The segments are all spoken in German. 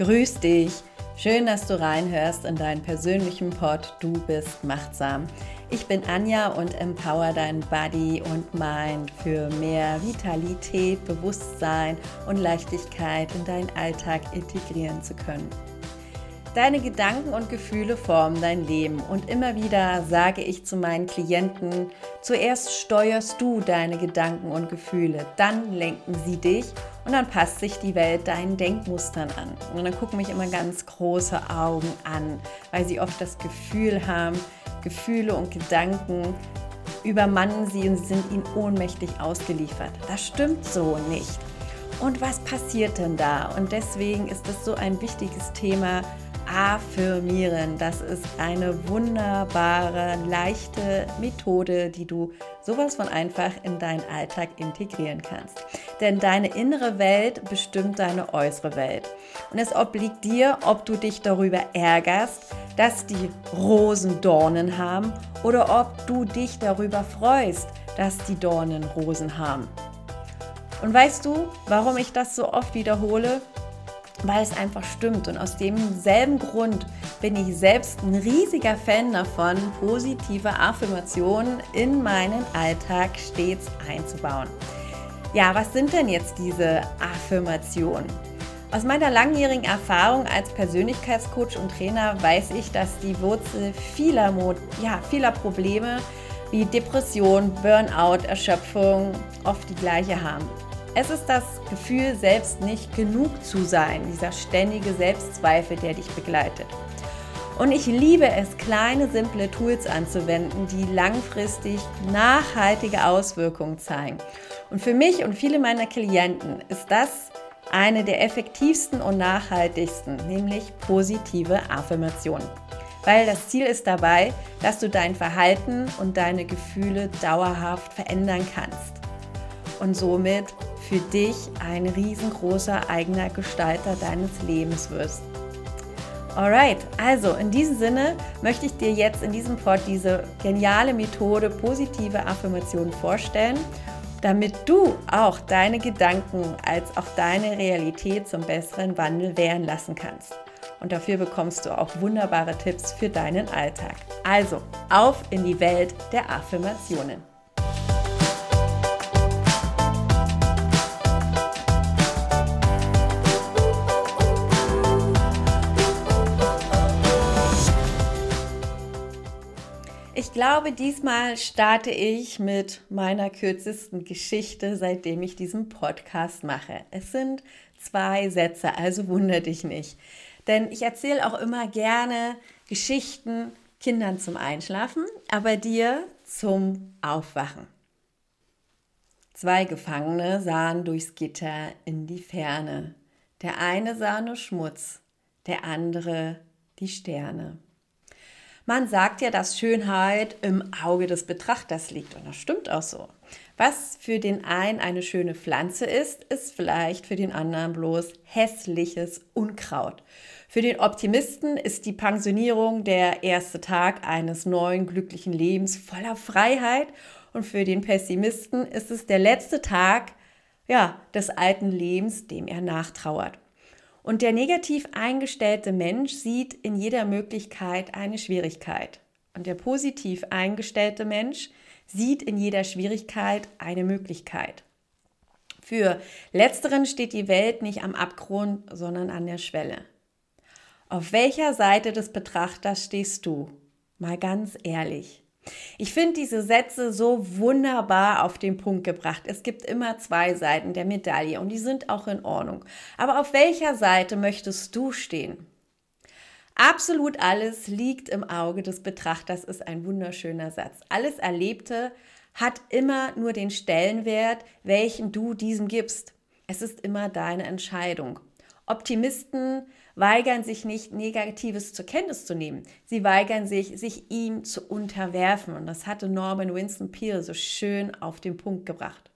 Grüß dich. Schön, dass du reinhörst in deinen persönlichen Pod Du bist machtsam. Ich bin Anja und empower dein Body und Mind für mehr Vitalität, Bewusstsein und Leichtigkeit in deinen Alltag integrieren zu können. Deine Gedanken und Gefühle formen dein Leben und immer wieder sage ich zu meinen Klienten, zuerst steuerst du deine Gedanken und Gefühle, dann lenken sie dich und dann passt sich die Welt deinen Denkmustern an. Und dann gucken mich immer ganz große Augen an, weil sie oft das Gefühl haben, Gefühle und Gedanken übermannen sie und sie sind ihnen ohnmächtig ausgeliefert. Das stimmt so nicht. Und was passiert denn da? Und deswegen ist das so ein wichtiges Thema, Affirmieren. Das ist eine wunderbare, leichte Methode, die du sowas von einfach in deinen Alltag integrieren kannst. Denn deine innere Welt bestimmt deine äußere Welt. Und es obliegt dir, ob du dich darüber ärgerst, dass die Rosen Dornen haben oder ob du dich darüber freust, dass die Dornen Rosen haben. Und weißt du, warum ich das so oft wiederhole? weil es einfach stimmt. Und aus demselben Grund bin ich selbst ein riesiger Fan davon, positive Affirmationen in meinen Alltag stets einzubauen. Ja, was sind denn jetzt diese Affirmationen? Aus meiner langjährigen Erfahrung als Persönlichkeitscoach und Trainer weiß ich, dass die Wurzel vieler, ja, vieler Probleme wie Depression, Burnout, Erschöpfung oft die gleiche haben. Es ist das Gefühl, selbst nicht genug zu sein, dieser ständige Selbstzweifel, der dich begleitet. Und ich liebe es, kleine, simple Tools anzuwenden, die langfristig nachhaltige Auswirkungen zeigen. Und für mich und viele meiner Klienten ist das eine der effektivsten und nachhaltigsten, nämlich positive Affirmationen. Weil das Ziel ist dabei, dass du dein Verhalten und deine Gefühle dauerhaft verändern kannst und somit für dich ein riesengroßer eigener Gestalter deines Lebens wirst. Alright, also in diesem Sinne möchte ich dir jetzt in diesem Pod diese geniale Methode positive Affirmationen vorstellen, damit du auch deine Gedanken als auch deine Realität zum besseren Wandel werden lassen kannst. Und dafür bekommst du auch wunderbare Tipps für deinen Alltag. Also, auf in die Welt der Affirmationen. Ich glaube, diesmal starte ich mit meiner kürzesten Geschichte, seitdem ich diesen Podcast mache. Es sind zwei Sätze, also wunder dich nicht. Denn ich erzähle auch immer gerne Geschichten Kindern zum Einschlafen, aber dir zum Aufwachen. Zwei Gefangene sahen durchs Gitter in die Ferne. Der eine sah nur Schmutz, der andere die Sterne. Man sagt ja, dass Schönheit im Auge des Betrachters liegt und das stimmt auch so. Was für den einen eine schöne Pflanze ist, ist vielleicht für den anderen bloß hässliches Unkraut. Für den Optimisten ist die Pensionierung der erste Tag eines neuen glücklichen Lebens voller Freiheit und für den Pessimisten ist es der letzte Tag ja, des alten Lebens, dem er nachtrauert. Und der negativ eingestellte Mensch sieht in jeder Möglichkeit eine Schwierigkeit. Und der positiv eingestellte Mensch sieht in jeder Schwierigkeit eine Möglichkeit. Für letzteren steht die Welt nicht am Abgrund, sondern an der Schwelle. Auf welcher Seite des Betrachters stehst du? Mal ganz ehrlich. Ich finde diese Sätze so wunderbar auf den Punkt gebracht. Es gibt immer zwei Seiten der Medaille und die sind auch in Ordnung. Aber auf welcher Seite möchtest du stehen? Absolut alles liegt im Auge des Betrachters, ist ein wunderschöner Satz. Alles Erlebte hat immer nur den Stellenwert, welchen du diesem gibst. Es ist immer deine Entscheidung. Optimisten weigern sich nicht, Negatives zur Kenntnis zu nehmen. Sie weigern sich, sich ihm zu unterwerfen. Und das hatte Norman Winston Peale so schön auf den Punkt gebracht.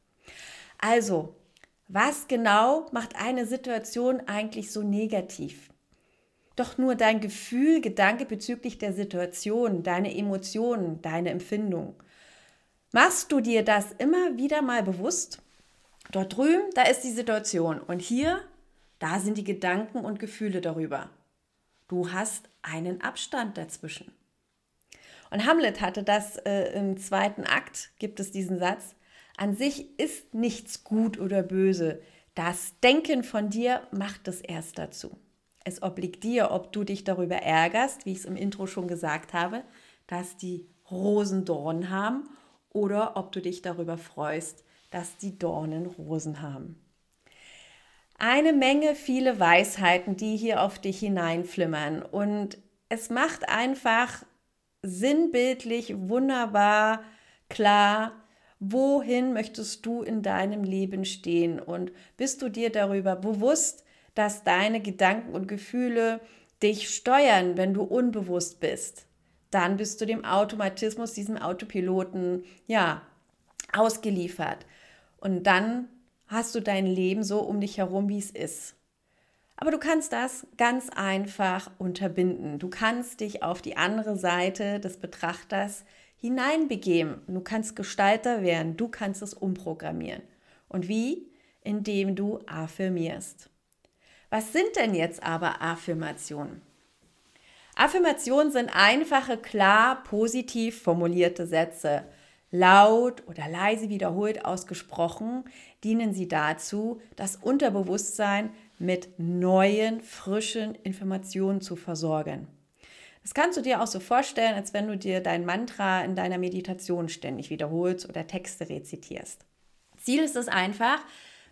Also, was genau macht eine Situation eigentlich so negativ? Doch nur dein Gefühl, Gedanke bezüglich der Situation, deine Emotionen, deine Empfindung. Machst du dir das immer wieder mal bewusst? Dort drüben, da ist die Situation und hier Da sind die Gedanken und Gefühle darüber. Du hast einen Abstand dazwischen. Und Hamlet hatte das äh, im zweiten Akt, gibt es diesen Satz, an sich ist nichts gut oder böse. Das Denken von dir macht es erst dazu. Es obliegt dir, ob du dich darüber ärgerst, wie ich es im Intro schon gesagt habe, dass die Rosen Dornen haben oder ob du dich darüber freust, dass die Dornen Rosen haben. Eine Menge viele Weisheiten, die hier auf dich hineinflimmern und es macht einfach sinnbildlich wunderbar klar, wohin möchtest du in deinem Leben stehen und bist du dir darüber bewusst, dass deine Gedanken und Gefühle dich steuern, wenn du unbewusst bist. Dann bist du dem Automatismus, diesem Autopiloten, ja, ausgeliefert. Und dann hast du dein Leben so um dich herum, wie es ist. Aber du kannst das ganz einfach unterbinden. Du kannst dich auf die andere Seite des Betrachters hineinbegeben. Du kannst Gestalter werden. Du kannst es umprogrammieren. Und wie? Indem du affirmierst. Was sind denn jetzt aber Affirmationen? Affirmationen sind einfache, klar, positiv formulierte Sätze. Laut oder leise wiederholt ausgesprochen dienen sie dazu, das Unterbewusstsein mit neuen, frischen Informationen zu versorgen. Das kannst du dir auch so vorstellen, als wenn du dir dein Mantra in deiner Meditation ständig wiederholst oder Texte rezitierst. Ziel ist es einfach,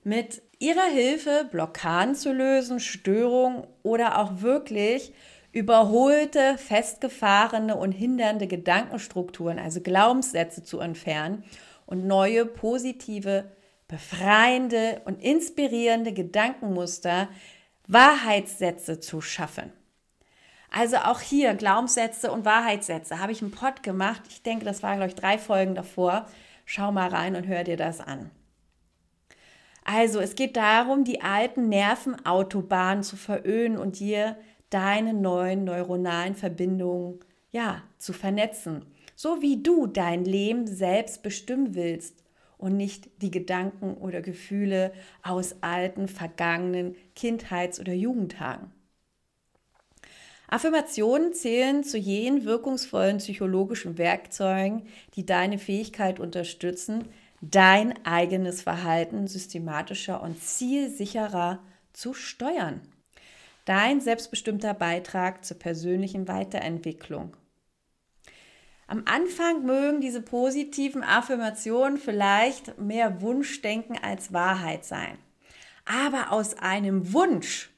mit ihrer Hilfe Blockaden zu lösen, Störungen oder auch wirklich überholte, festgefahrene und hindernde Gedankenstrukturen, also Glaubenssätze zu entfernen und neue, positive, befreiende und inspirierende Gedankenmuster, Wahrheitssätze zu schaffen. Also auch hier Glaubenssätze und Wahrheitssätze habe ich einen Pod gemacht. Ich denke, das war, glaube ich, drei Folgen davor. Schau mal rein und hör dir das an. Also es geht darum, die alten Nervenautobahnen zu veröden und dir deine neuen neuronalen Verbindungen ja, zu vernetzen. So wie du dein Leben selbst bestimmen willst und nicht die Gedanken oder Gefühle aus alten, vergangenen Kindheits- oder Jugendtagen. Affirmationen zählen zu jenen wirkungsvollen psychologischen Werkzeugen, die deine Fähigkeit unterstützen, dein eigenes Verhalten systematischer und zielsicherer zu steuern. Dein selbstbestimmter Beitrag zur persönlichen Weiterentwicklung. Am Anfang mögen diese positiven Affirmationen vielleicht mehr Wunschdenken als Wahrheit sein. Aber aus einem Wunsch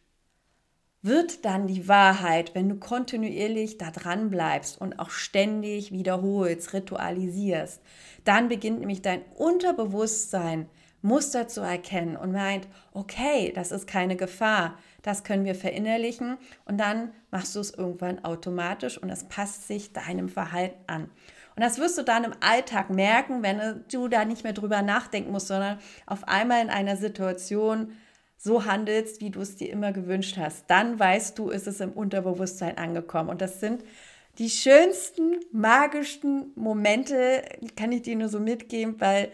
wird dann die Wahrheit, wenn du kontinuierlich da dran bleibst und auch ständig wiederholst, ritualisierst. Dann beginnt nämlich dein Unterbewusstsein Muster zu erkennen und meint, okay, das ist keine Gefahr, das können wir verinnerlichen und dann machst du es irgendwann automatisch und es passt sich deinem Verhalten an. Und das wirst du dann im Alltag merken, wenn du da nicht mehr drüber nachdenken musst, sondern auf einmal in einer Situation so handelst, wie du es dir immer gewünscht hast, dann weißt du, ist es im Unterbewusstsein angekommen. Und das sind die schönsten, magischsten Momente, kann ich dir nur so mitgeben, weil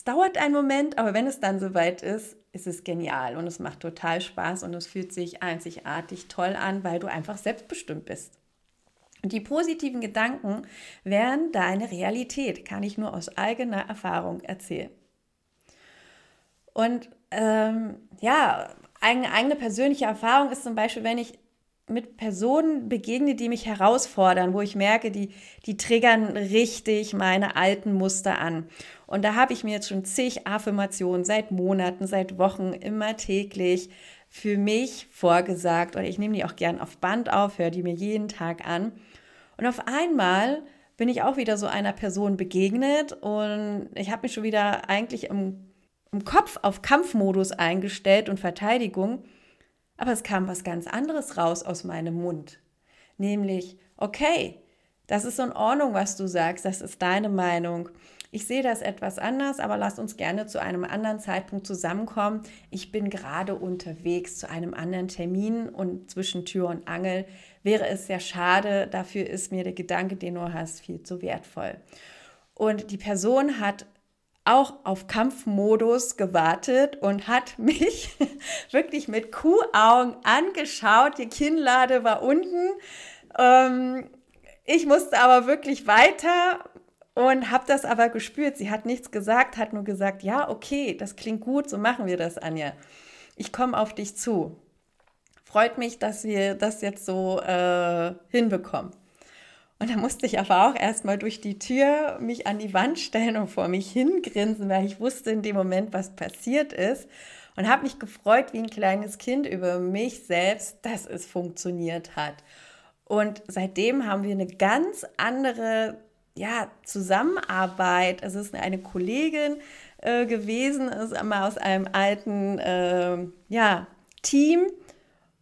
es dauert einen Moment, aber wenn es dann soweit ist, ist es genial und es macht total Spaß und es fühlt sich einzigartig toll an, weil du einfach selbstbestimmt bist. Und die positiven Gedanken werden deine Realität, kann ich nur aus eigener Erfahrung erzählen. Und ähm, ja, eine eigene persönliche Erfahrung ist zum Beispiel, wenn ich mit Personen begegne, die mich herausfordern, wo ich merke, die, die triggern richtig meine alten Muster an. Und da habe ich mir jetzt schon zig Affirmationen seit Monaten, seit Wochen, immer täglich für mich vorgesagt. Und ich nehme die auch gern auf Band auf, höre die mir jeden Tag an. Und auf einmal bin ich auch wieder so einer Person begegnet und ich habe mich schon wieder eigentlich im im Kopf auf Kampfmodus eingestellt und Verteidigung, aber es kam was ganz anderes raus aus meinem Mund. Nämlich, okay, das ist in Ordnung, was du sagst, das ist deine Meinung. Ich sehe das etwas anders, aber lass uns gerne zu einem anderen Zeitpunkt zusammenkommen. Ich bin gerade unterwegs zu einem anderen Termin und zwischen Tür und Angel wäre es sehr schade. Dafür ist mir der Gedanke, den du hast, viel zu wertvoll. Und die Person hat auch auf Kampfmodus gewartet und hat mich wirklich mit Kuhaugen angeschaut. Die Kinnlade war unten. Ähm, ich musste aber wirklich weiter und habe das aber gespürt. Sie hat nichts gesagt, hat nur gesagt, ja, okay, das klingt gut, so machen wir das, Anja. Ich komme auf dich zu. Freut mich, dass wir das jetzt so äh, hinbekommen. Und da musste ich aber auch erstmal durch die Tür mich an die Wand stellen und vor mich hingrinsen, weil ich wusste in dem Moment, was passiert ist. Und habe mich gefreut wie ein kleines Kind über mich selbst, dass es funktioniert hat. Und seitdem haben wir eine ganz andere ja, Zusammenarbeit. Es ist eine Kollegin äh, gewesen, ist einmal aus einem alten äh, ja, Team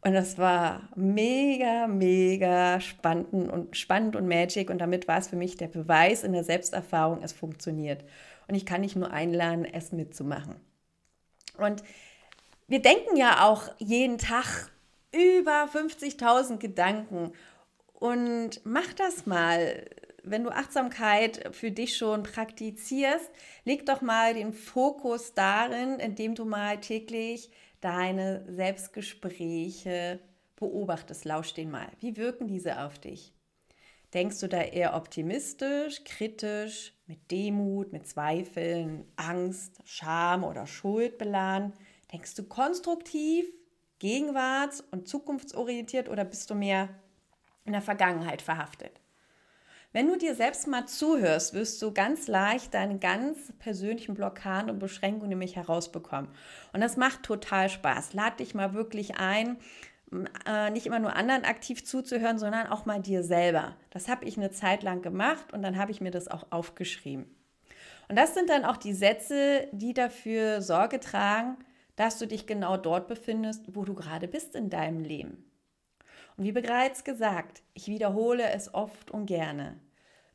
und das war mega, mega spannend und, spannend und magic. Und damit war es für mich der Beweis in der Selbsterfahrung, es funktioniert. Und ich kann nicht nur einladen, es mitzumachen. Und wir denken ja auch jeden Tag über 50.000 Gedanken. Und mach das mal. Wenn du Achtsamkeit für dich schon praktizierst, leg doch mal den Fokus darin, indem du mal täglich deine Selbstgespräche beobachtest, lausch den mal. Wie wirken diese auf dich? Denkst du da eher optimistisch, kritisch, mit Demut, mit Zweifeln, Angst, Scham oder Schuld beladen? Denkst du konstruktiv, gegenwarts- und zukunftsorientiert oder bist du mehr in der Vergangenheit verhaftet? Wenn du dir selbst mal zuhörst, wirst du ganz leicht deine ganz persönlichen Blockaden und Beschränkungen nämlich herausbekommen. Und das macht total Spaß. Lad dich mal wirklich ein, äh, nicht immer nur anderen aktiv zuzuhören, sondern auch mal dir selber. Das habe ich eine Zeit lang gemacht und dann habe ich mir das auch aufgeschrieben. Und das sind dann auch die Sätze, die dafür Sorge tragen, dass du dich genau dort befindest, wo du gerade bist in deinem Leben. Und wie bereits gesagt, ich wiederhole es oft und gerne.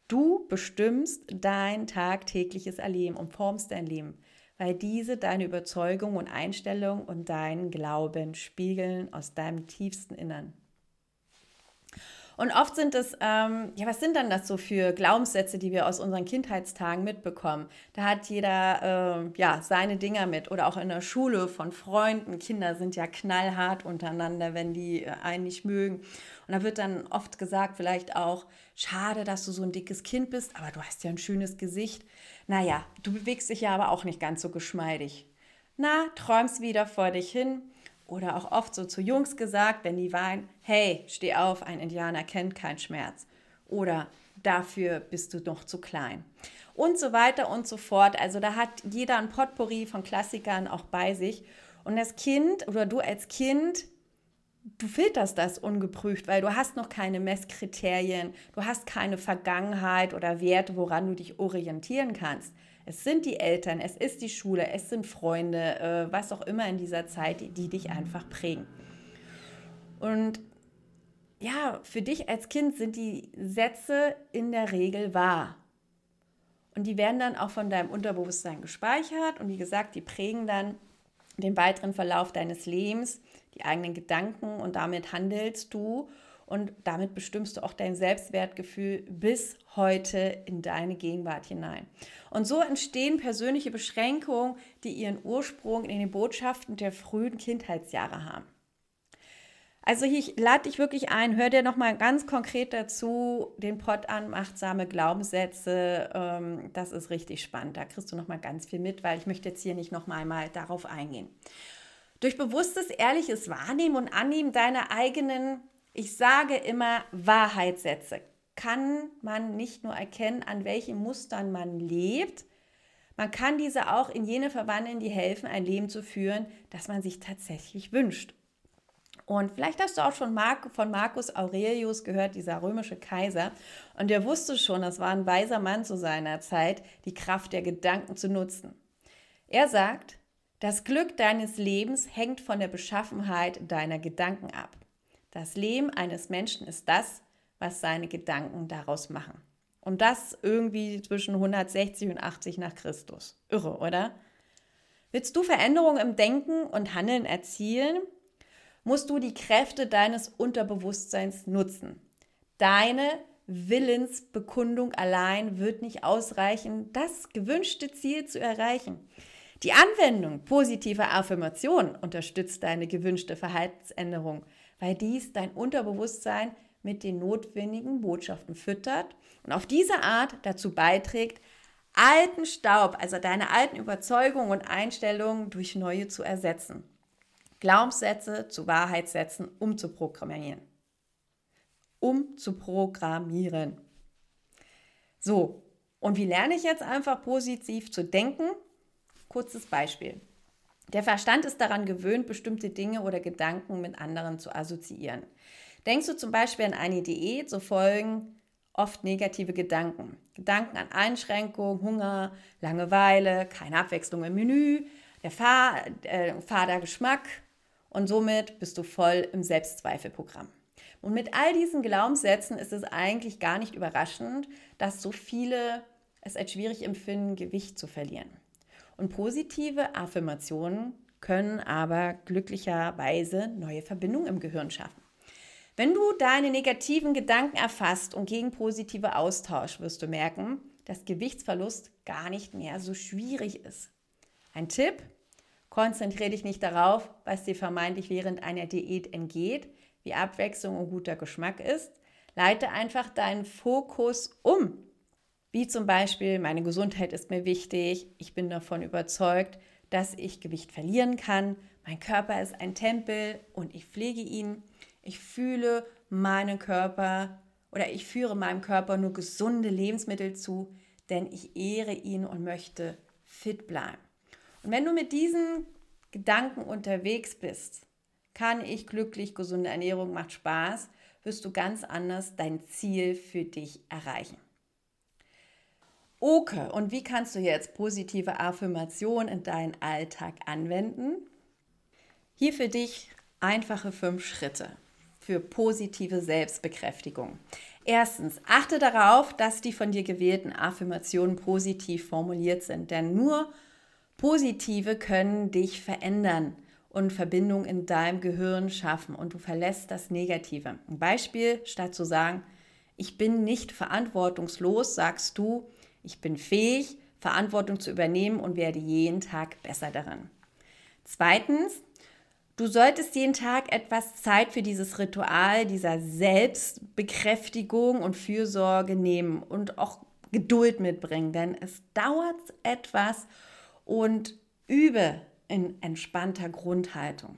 Du bestimmst dein tagtägliches Erleben und formst dein Leben, weil diese deine Überzeugung und Einstellung und deinen Glauben spiegeln aus deinem tiefsten Innern. Und oft sind es, ähm, ja, was sind dann das so für Glaubenssätze, die wir aus unseren Kindheitstagen mitbekommen? Da hat jeder, äh, ja, seine Dinger mit. Oder auch in der Schule von Freunden. Kinder sind ja knallhart untereinander, wenn die äh, einen nicht mögen. Und da wird dann oft gesagt, vielleicht auch, schade, dass du so ein dickes Kind bist, aber du hast ja ein schönes Gesicht. Naja, du bewegst dich ja aber auch nicht ganz so geschmeidig. Na, träumst wieder vor dich hin oder auch oft so zu Jungs gesagt, wenn die weinen, hey, steh auf, ein Indianer kennt keinen Schmerz. Oder dafür bist du noch zu klein. Und so weiter und so fort. Also da hat jeder ein Potpourri von Klassikern auch bei sich. Und das Kind oder du als Kind, du filterst das ungeprüft, weil du hast noch keine Messkriterien, du hast keine Vergangenheit oder Werte, woran du dich orientieren kannst. Es sind die Eltern, es ist die Schule, es sind Freunde, äh, was auch immer in dieser Zeit, die, die dich einfach prägen. Und ja, für dich als Kind sind die Sätze in der Regel wahr. Und die werden dann auch von deinem Unterbewusstsein gespeichert und wie gesagt, die prägen dann den weiteren Verlauf deines Lebens, die eigenen Gedanken und damit handelst du und damit bestimmst du auch dein Selbstwertgefühl bis heute in deine Gegenwart hinein. Und so entstehen persönliche Beschränkungen, die ihren Ursprung in den Botschaften der frühen Kindheitsjahre haben. Also ich lade dich wirklich ein, hör dir nochmal ganz konkret dazu den Pott an, machtsame Glaubenssätze. Ähm, das ist richtig spannend. Da kriegst du nochmal ganz viel mit, weil ich möchte jetzt hier nicht nochmal einmal darauf eingehen. Durch bewusstes, ehrliches Wahrnehmen und Annehmen deiner eigenen ich sage immer Wahrheitssätze. Kann man nicht nur erkennen, an welchen Mustern man lebt, man kann diese auch in jene verwandeln, die helfen, ein Leben zu führen, das man sich tatsächlich wünscht. Und vielleicht hast du auch schon von Marcus Aurelius gehört, dieser römische Kaiser. Und der wusste schon, das war ein weiser Mann zu seiner Zeit, die Kraft der Gedanken zu nutzen. Er sagt, das Glück deines Lebens hängt von der Beschaffenheit deiner Gedanken ab. Das Leben eines Menschen ist das, was seine Gedanken daraus machen. Und das irgendwie zwischen 160 und 80 nach Christus. Irre, oder? Willst du Veränderungen im Denken und Handeln erzielen, musst du die Kräfte deines Unterbewusstseins nutzen. Deine Willensbekundung allein wird nicht ausreichen, das gewünschte Ziel zu erreichen. Die Anwendung positiver Affirmationen unterstützt deine gewünschte Verhaltensänderung, weil dies dein Unterbewusstsein mit den notwendigen Botschaften füttert und auf diese Art dazu beiträgt, alten Staub, also deine alten Überzeugungen und Einstellungen durch neue zu ersetzen. Glaubenssätze zu Wahrheitssätzen umzuprogrammieren. Umzuprogrammieren. So, und wie lerne ich jetzt einfach positiv zu denken? Kurzes Beispiel. Der Verstand ist daran gewöhnt, bestimmte Dinge oder Gedanken mit anderen zu assoziieren. Denkst du zum Beispiel an eine Diät, so folgen oft negative Gedanken. Gedanken an Einschränkung, Hunger, Langeweile, keine Abwechslung im Menü, der Fahr, äh, fader Geschmack und somit bist du voll im Selbstzweifelprogramm. Und mit all diesen Glaubenssätzen ist es eigentlich gar nicht überraschend, dass so viele es als schwierig empfinden, Gewicht zu verlieren. Und positive Affirmationen können aber glücklicherweise neue Verbindungen im Gehirn schaffen. Wenn du deine negativen Gedanken erfasst und gegen positive austauschst, wirst du merken, dass Gewichtsverlust gar nicht mehr so schwierig ist. Ein Tipp, konzentriere dich nicht darauf, was dir vermeintlich während einer Diät entgeht, wie Abwechslung und guter Geschmack ist. Leite einfach deinen Fokus um wie zum Beispiel, meine Gesundheit ist mir wichtig, ich bin davon überzeugt, dass ich Gewicht verlieren kann, mein Körper ist ein Tempel und ich pflege ihn. Ich fühle meinen Körper oder ich führe meinem Körper nur gesunde Lebensmittel zu, denn ich ehre ihn und möchte fit bleiben. Und wenn du mit diesen Gedanken unterwegs bist, kann ich glücklich, gesunde Ernährung macht Spaß, wirst du ganz anders dein Ziel für dich erreichen. Okay, und wie kannst du jetzt positive Affirmation in deinen Alltag anwenden? Hier für dich einfache fünf Schritte für positive Selbstbekräftigung. Erstens, achte darauf, dass die von dir gewählten Affirmationen positiv formuliert sind, denn nur positive können dich verändern und Verbindung in deinem Gehirn schaffen und du verlässt das Negative. Ein Beispiel, statt zu sagen, ich bin nicht verantwortungslos, sagst du, ich bin fähig, Verantwortung zu übernehmen und werde jeden Tag besser darin. Zweitens, du solltest jeden Tag etwas Zeit für dieses Ritual dieser Selbstbekräftigung und Fürsorge nehmen und auch Geduld mitbringen, denn es dauert etwas und übe in entspannter Grundhaltung.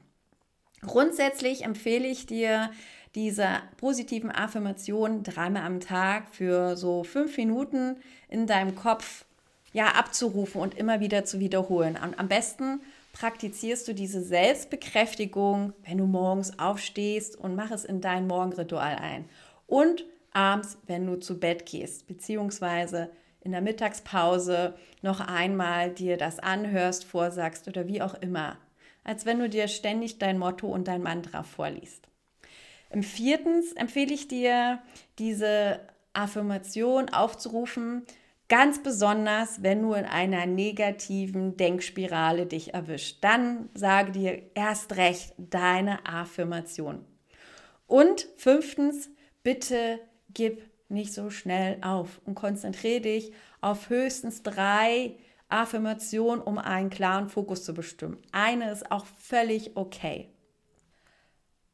Grundsätzlich empfehle ich dir, diese positiven Affirmationen dreimal am Tag für so fünf Minuten in deinem Kopf ja abzurufen und immer wieder zu wiederholen. Und am besten praktizierst du diese Selbstbekräftigung, wenn du morgens aufstehst und mach es in dein Morgenritual ein. Und abends, wenn du zu Bett gehst, beziehungsweise in der Mittagspause noch einmal dir das anhörst, vorsagst oder wie auch immer. Als wenn du dir ständig dein Motto und dein Mantra vorliest. Viertens empfehle ich dir, diese Affirmation aufzurufen, ganz besonders, wenn du in einer negativen Denkspirale dich erwischt. Dann sage dir erst recht deine Affirmation. Und fünftens, bitte gib nicht so schnell auf und konzentriere dich auf höchstens drei Affirmationen, um einen klaren Fokus zu bestimmen. Eine ist auch völlig okay.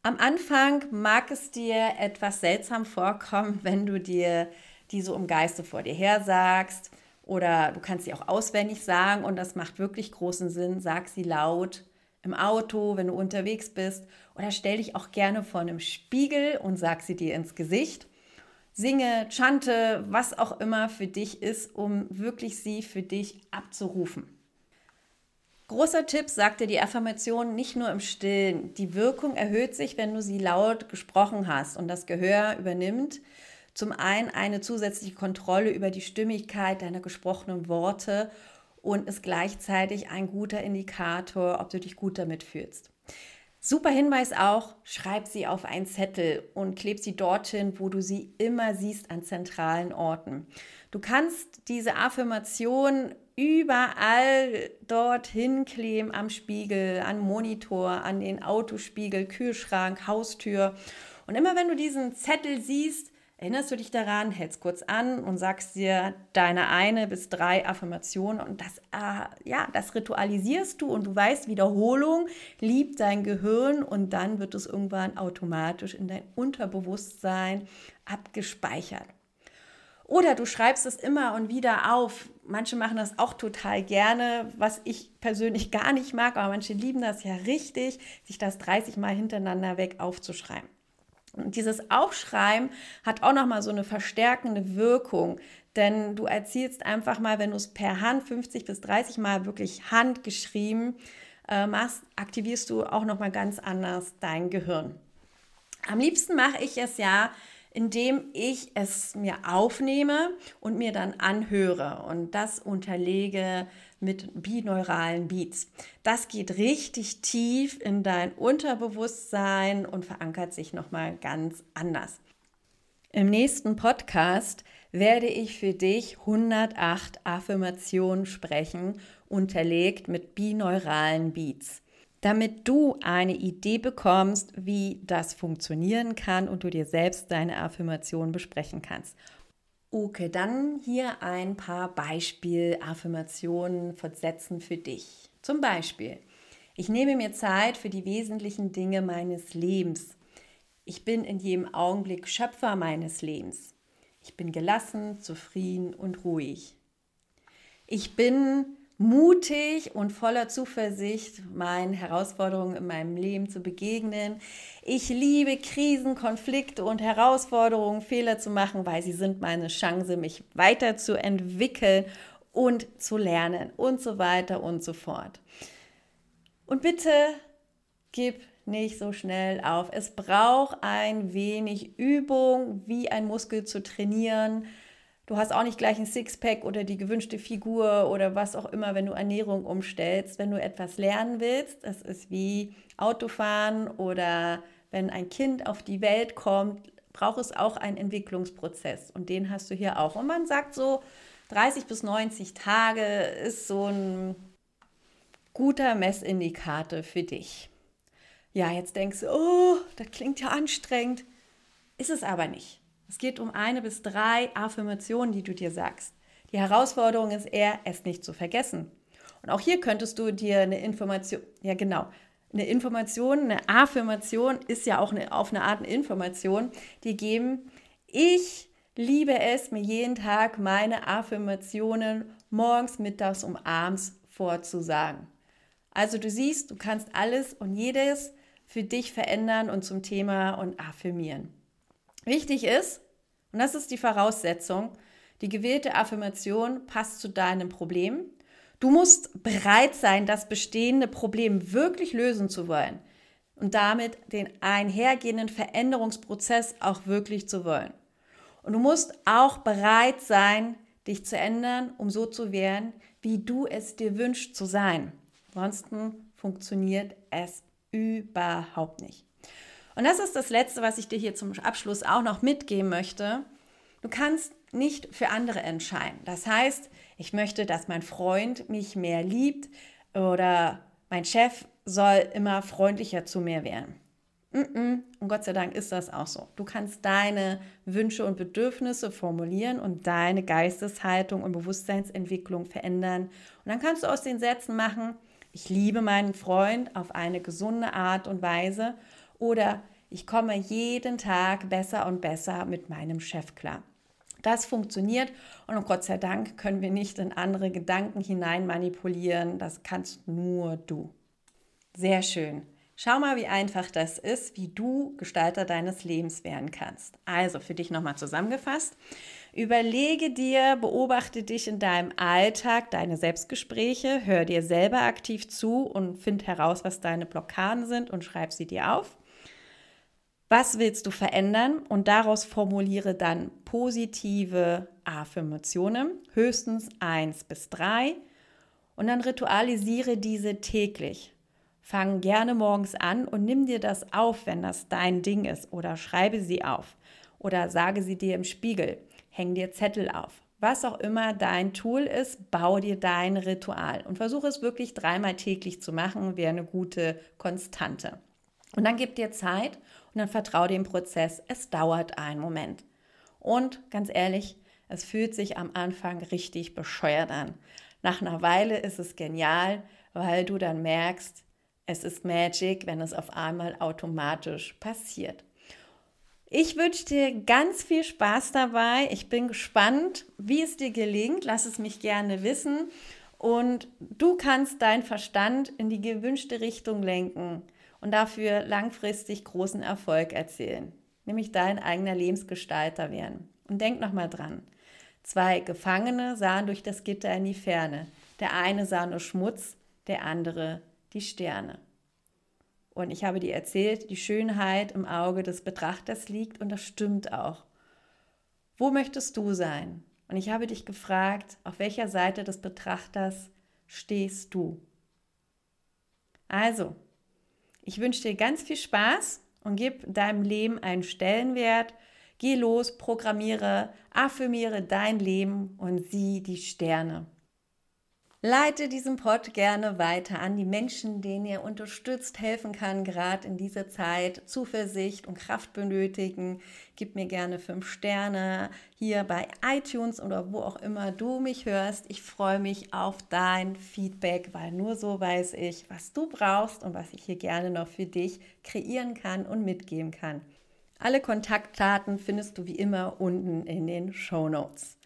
Am Anfang mag es dir etwas seltsam vorkommen, wenn du dir die so im Geiste vor dir her sagst oder du kannst sie auch auswendig sagen und das macht wirklich großen Sinn. Sag sie laut im Auto, wenn du unterwegs bist oder stell dich auch gerne vor einem Spiegel und sag sie dir ins Gesicht. Singe, chante, was auch immer für dich ist, um wirklich sie für dich abzurufen. Großer Tipp, sagte die Affirmation nicht nur im Stillen. Die Wirkung erhöht sich, wenn du sie laut gesprochen hast und das Gehör übernimmt. Zum einen eine zusätzliche Kontrolle über die Stimmigkeit deiner gesprochenen Worte und ist gleichzeitig ein guter Indikator, ob du dich gut damit fühlst. Super Hinweis auch, schreib sie auf einen Zettel und kleb sie dorthin, wo du sie immer siehst an zentralen Orten. Du kannst diese Affirmation überall dorthin kleben, am Spiegel, am Monitor, an den Autospiegel, Kühlschrank, Haustür. Und immer wenn du diesen Zettel siehst, erinnerst du dich daran, hältst kurz an und sagst dir deine eine bis drei Affirmationen und das, äh, ja, das ritualisierst du und du weißt, Wiederholung liebt dein Gehirn und dann wird es irgendwann automatisch in dein Unterbewusstsein abgespeichert. Oder du schreibst es immer und wieder auf. Manche machen das auch total gerne, was ich persönlich gar nicht mag, aber manche lieben das ja richtig, sich das 30 Mal hintereinander weg aufzuschreiben. Und dieses Aufschreiben hat auch nochmal so eine verstärkende Wirkung, denn du erzielst einfach mal, wenn du es per Hand 50 bis 30 Mal wirklich handgeschrieben äh, machst, aktivierst du auch nochmal ganz anders dein Gehirn. Am liebsten mache ich es ja, indem ich es mir aufnehme und mir dann anhöre und das unterlege mit bineuralen Beats. Das geht richtig tief in dein Unterbewusstsein und verankert sich nochmal ganz anders. Im nächsten Podcast werde ich für dich 108 Affirmationen sprechen, unterlegt mit bineuralen Beats, damit du eine Idee bekommst, wie das funktionieren kann und du dir selbst deine Affirmation besprechen kannst. Okay, dann hier ein paar Beispiel-Affirmationen von Sätzen für dich. Zum Beispiel, ich nehme mir Zeit für die wesentlichen Dinge meines Lebens. Ich bin in jedem Augenblick Schöpfer meines Lebens. Ich bin gelassen, zufrieden und ruhig. Ich bin mutig und voller Zuversicht meinen Herausforderungen in meinem Leben zu begegnen. Ich liebe Krisen, Konflikte und Herausforderungen, Fehler zu machen, weil sie sind meine Chance, mich weiterzuentwickeln und zu lernen und so weiter und so fort. Und bitte gib nicht so schnell auf. Es braucht ein wenig Übung, wie ein Muskel zu trainieren du hast auch nicht gleich ein Sixpack oder die gewünschte Figur oder was auch immer, wenn du Ernährung umstellst. Wenn du etwas lernen willst, das ist wie Autofahren oder wenn ein Kind auf die Welt kommt, braucht es auch einen Entwicklungsprozess und den hast du hier auch. Und man sagt so, 30 bis 90 Tage ist so ein guter Messindikator für dich. Ja, jetzt denkst du, oh, das klingt ja anstrengend. Ist es aber nicht. Es geht um eine bis drei Affirmationen, die du dir sagst. Die Herausforderung ist eher, es nicht zu vergessen. Und auch hier könntest du dir eine Information, ja genau, eine Information, eine Affirmation ist ja auch eine, auf eine Art eine Information, die geben, ich liebe es, mir jeden Tag meine Affirmationen morgens, mittags und abends vorzusagen. Also du siehst, du kannst alles und jedes für dich verändern und zum Thema und affirmieren. Wichtig ist, und das ist die Voraussetzung, die gewählte Affirmation passt zu deinem Problem. Du musst bereit sein, das bestehende Problem wirklich lösen zu wollen und damit den einhergehenden Veränderungsprozess auch wirklich zu wollen. Und du musst auch bereit sein, dich zu ändern, um so zu werden, wie du es dir wünschst zu sein. Ansonsten funktioniert es überhaupt nicht. Und das ist das Letzte, was ich dir hier zum Abschluss auch noch mitgeben möchte. Du kannst nicht für andere entscheiden. Das heißt, ich möchte, dass mein Freund mich mehr liebt oder mein Chef soll immer freundlicher zu mir werden. Und Gott sei Dank ist das auch so. Du kannst deine Wünsche und Bedürfnisse formulieren und deine Geisteshaltung und Bewusstseinsentwicklung verändern. Und dann kannst du aus den Sätzen machen, ich liebe meinen Freund auf eine gesunde Art und Weise oder ich komme jeden Tag besser und besser mit meinem Chef klar. Das funktioniert und Gott sei Dank können wir nicht in andere Gedanken hinein manipulieren. Das kannst nur du. Sehr schön. Schau mal, wie einfach das ist, wie du Gestalter deines Lebens werden kannst. Also für dich nochmal zusammengefasst. Überlege dir, beobachte dich in deinem Alltag, deine Selbstgespräche, hör dir selber aktiv zu und find heraus, was deine Blockaden sind und schreib sie dir auf. Was willst du verändern? Und daraus formuliere dann positive Affirmationen, höchstens eins bis drei. Und dann ritualisiere diese täglich. Fang gerne morgens an und nimm dir das auf, wenn das dein Ding ist. Oder schreibe sie auf. Oder sage sie dir im Spiegel. Häng dir Zettel auf. Was auch immer dein Tool ist, bau dir dein Ritual. Und versuche es wirklich dreimal täglich zu machen, wäre eine gute Konstante. Und dann gib dir Zeit und dann vertraue dem Prozess. Es dauert einen Moment. Und ganz ehrlich, es fühlt sich am Anfang richtig bescheuert an. Nach einer Weile ist es genial, weil du dann merkst, es ist Magic, wenn es auf einmal automatisch passiert. Ich wünsche dir ganz viel Spaß dabei. Ich bin gespannt, wie es dir gelingt. Lass es mich gerne wissen. Und du kannst deinen Verstand in die gewünschte Richtung lenken und dafür langfristig großen Erfolg erzielen, nämlich dein eigener Lebensgestalter werden. Und denk nochmal dran. Zwei Gefangene sahen durch das Gitter in die Ferne. Der eine sah nur Schmutz, der andere die Sterne. Und ich habe dir erzählt, die Schönheit im Auge des Betrachters liegt und das stimmt auch. Wo möchtest du sein? Und ich habe dich gefragt, auf welcher Seite des Betrachters stehst du? Also, ich wünsche dir ganz viel Spaß und gib deinem Leben einen Stellenwert. Geh los, programmiere, affirmiere dein Leben und sieh die Sterne. Leite diesen Pod gerne weiter an die Menschen, denen ihr unterstützt, helfen kann, gerade in dieser Zeit Zuversicht und Kraft benötigen. Gib mir gerne fünf Sterne hier bei iTunes oder wo auch immer du mich hörst. Ich freue mich auf dein Feedback, weil nur so weiß ich, was du brauchst und was ich hier gerne noch für dich kreieren kann und mitgeben kann. Alle Kontaktdaten findest du wie immer unten in den Show Notes.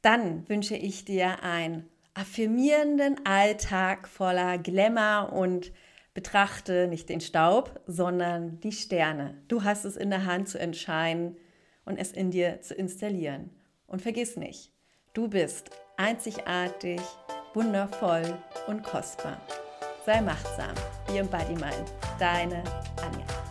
Dann wünsche ich dir ein affirmierenden Alltag voller Glamour und betrachte nicht den Staub, sondern die Sterne. Du hast es in der Hand zu entscheiden und es in dir zu installieren. Und vergiss nicht, du bist einzigartig, wundervoll und kostbar. Sei machtsam. Be Mind. Deine Anja.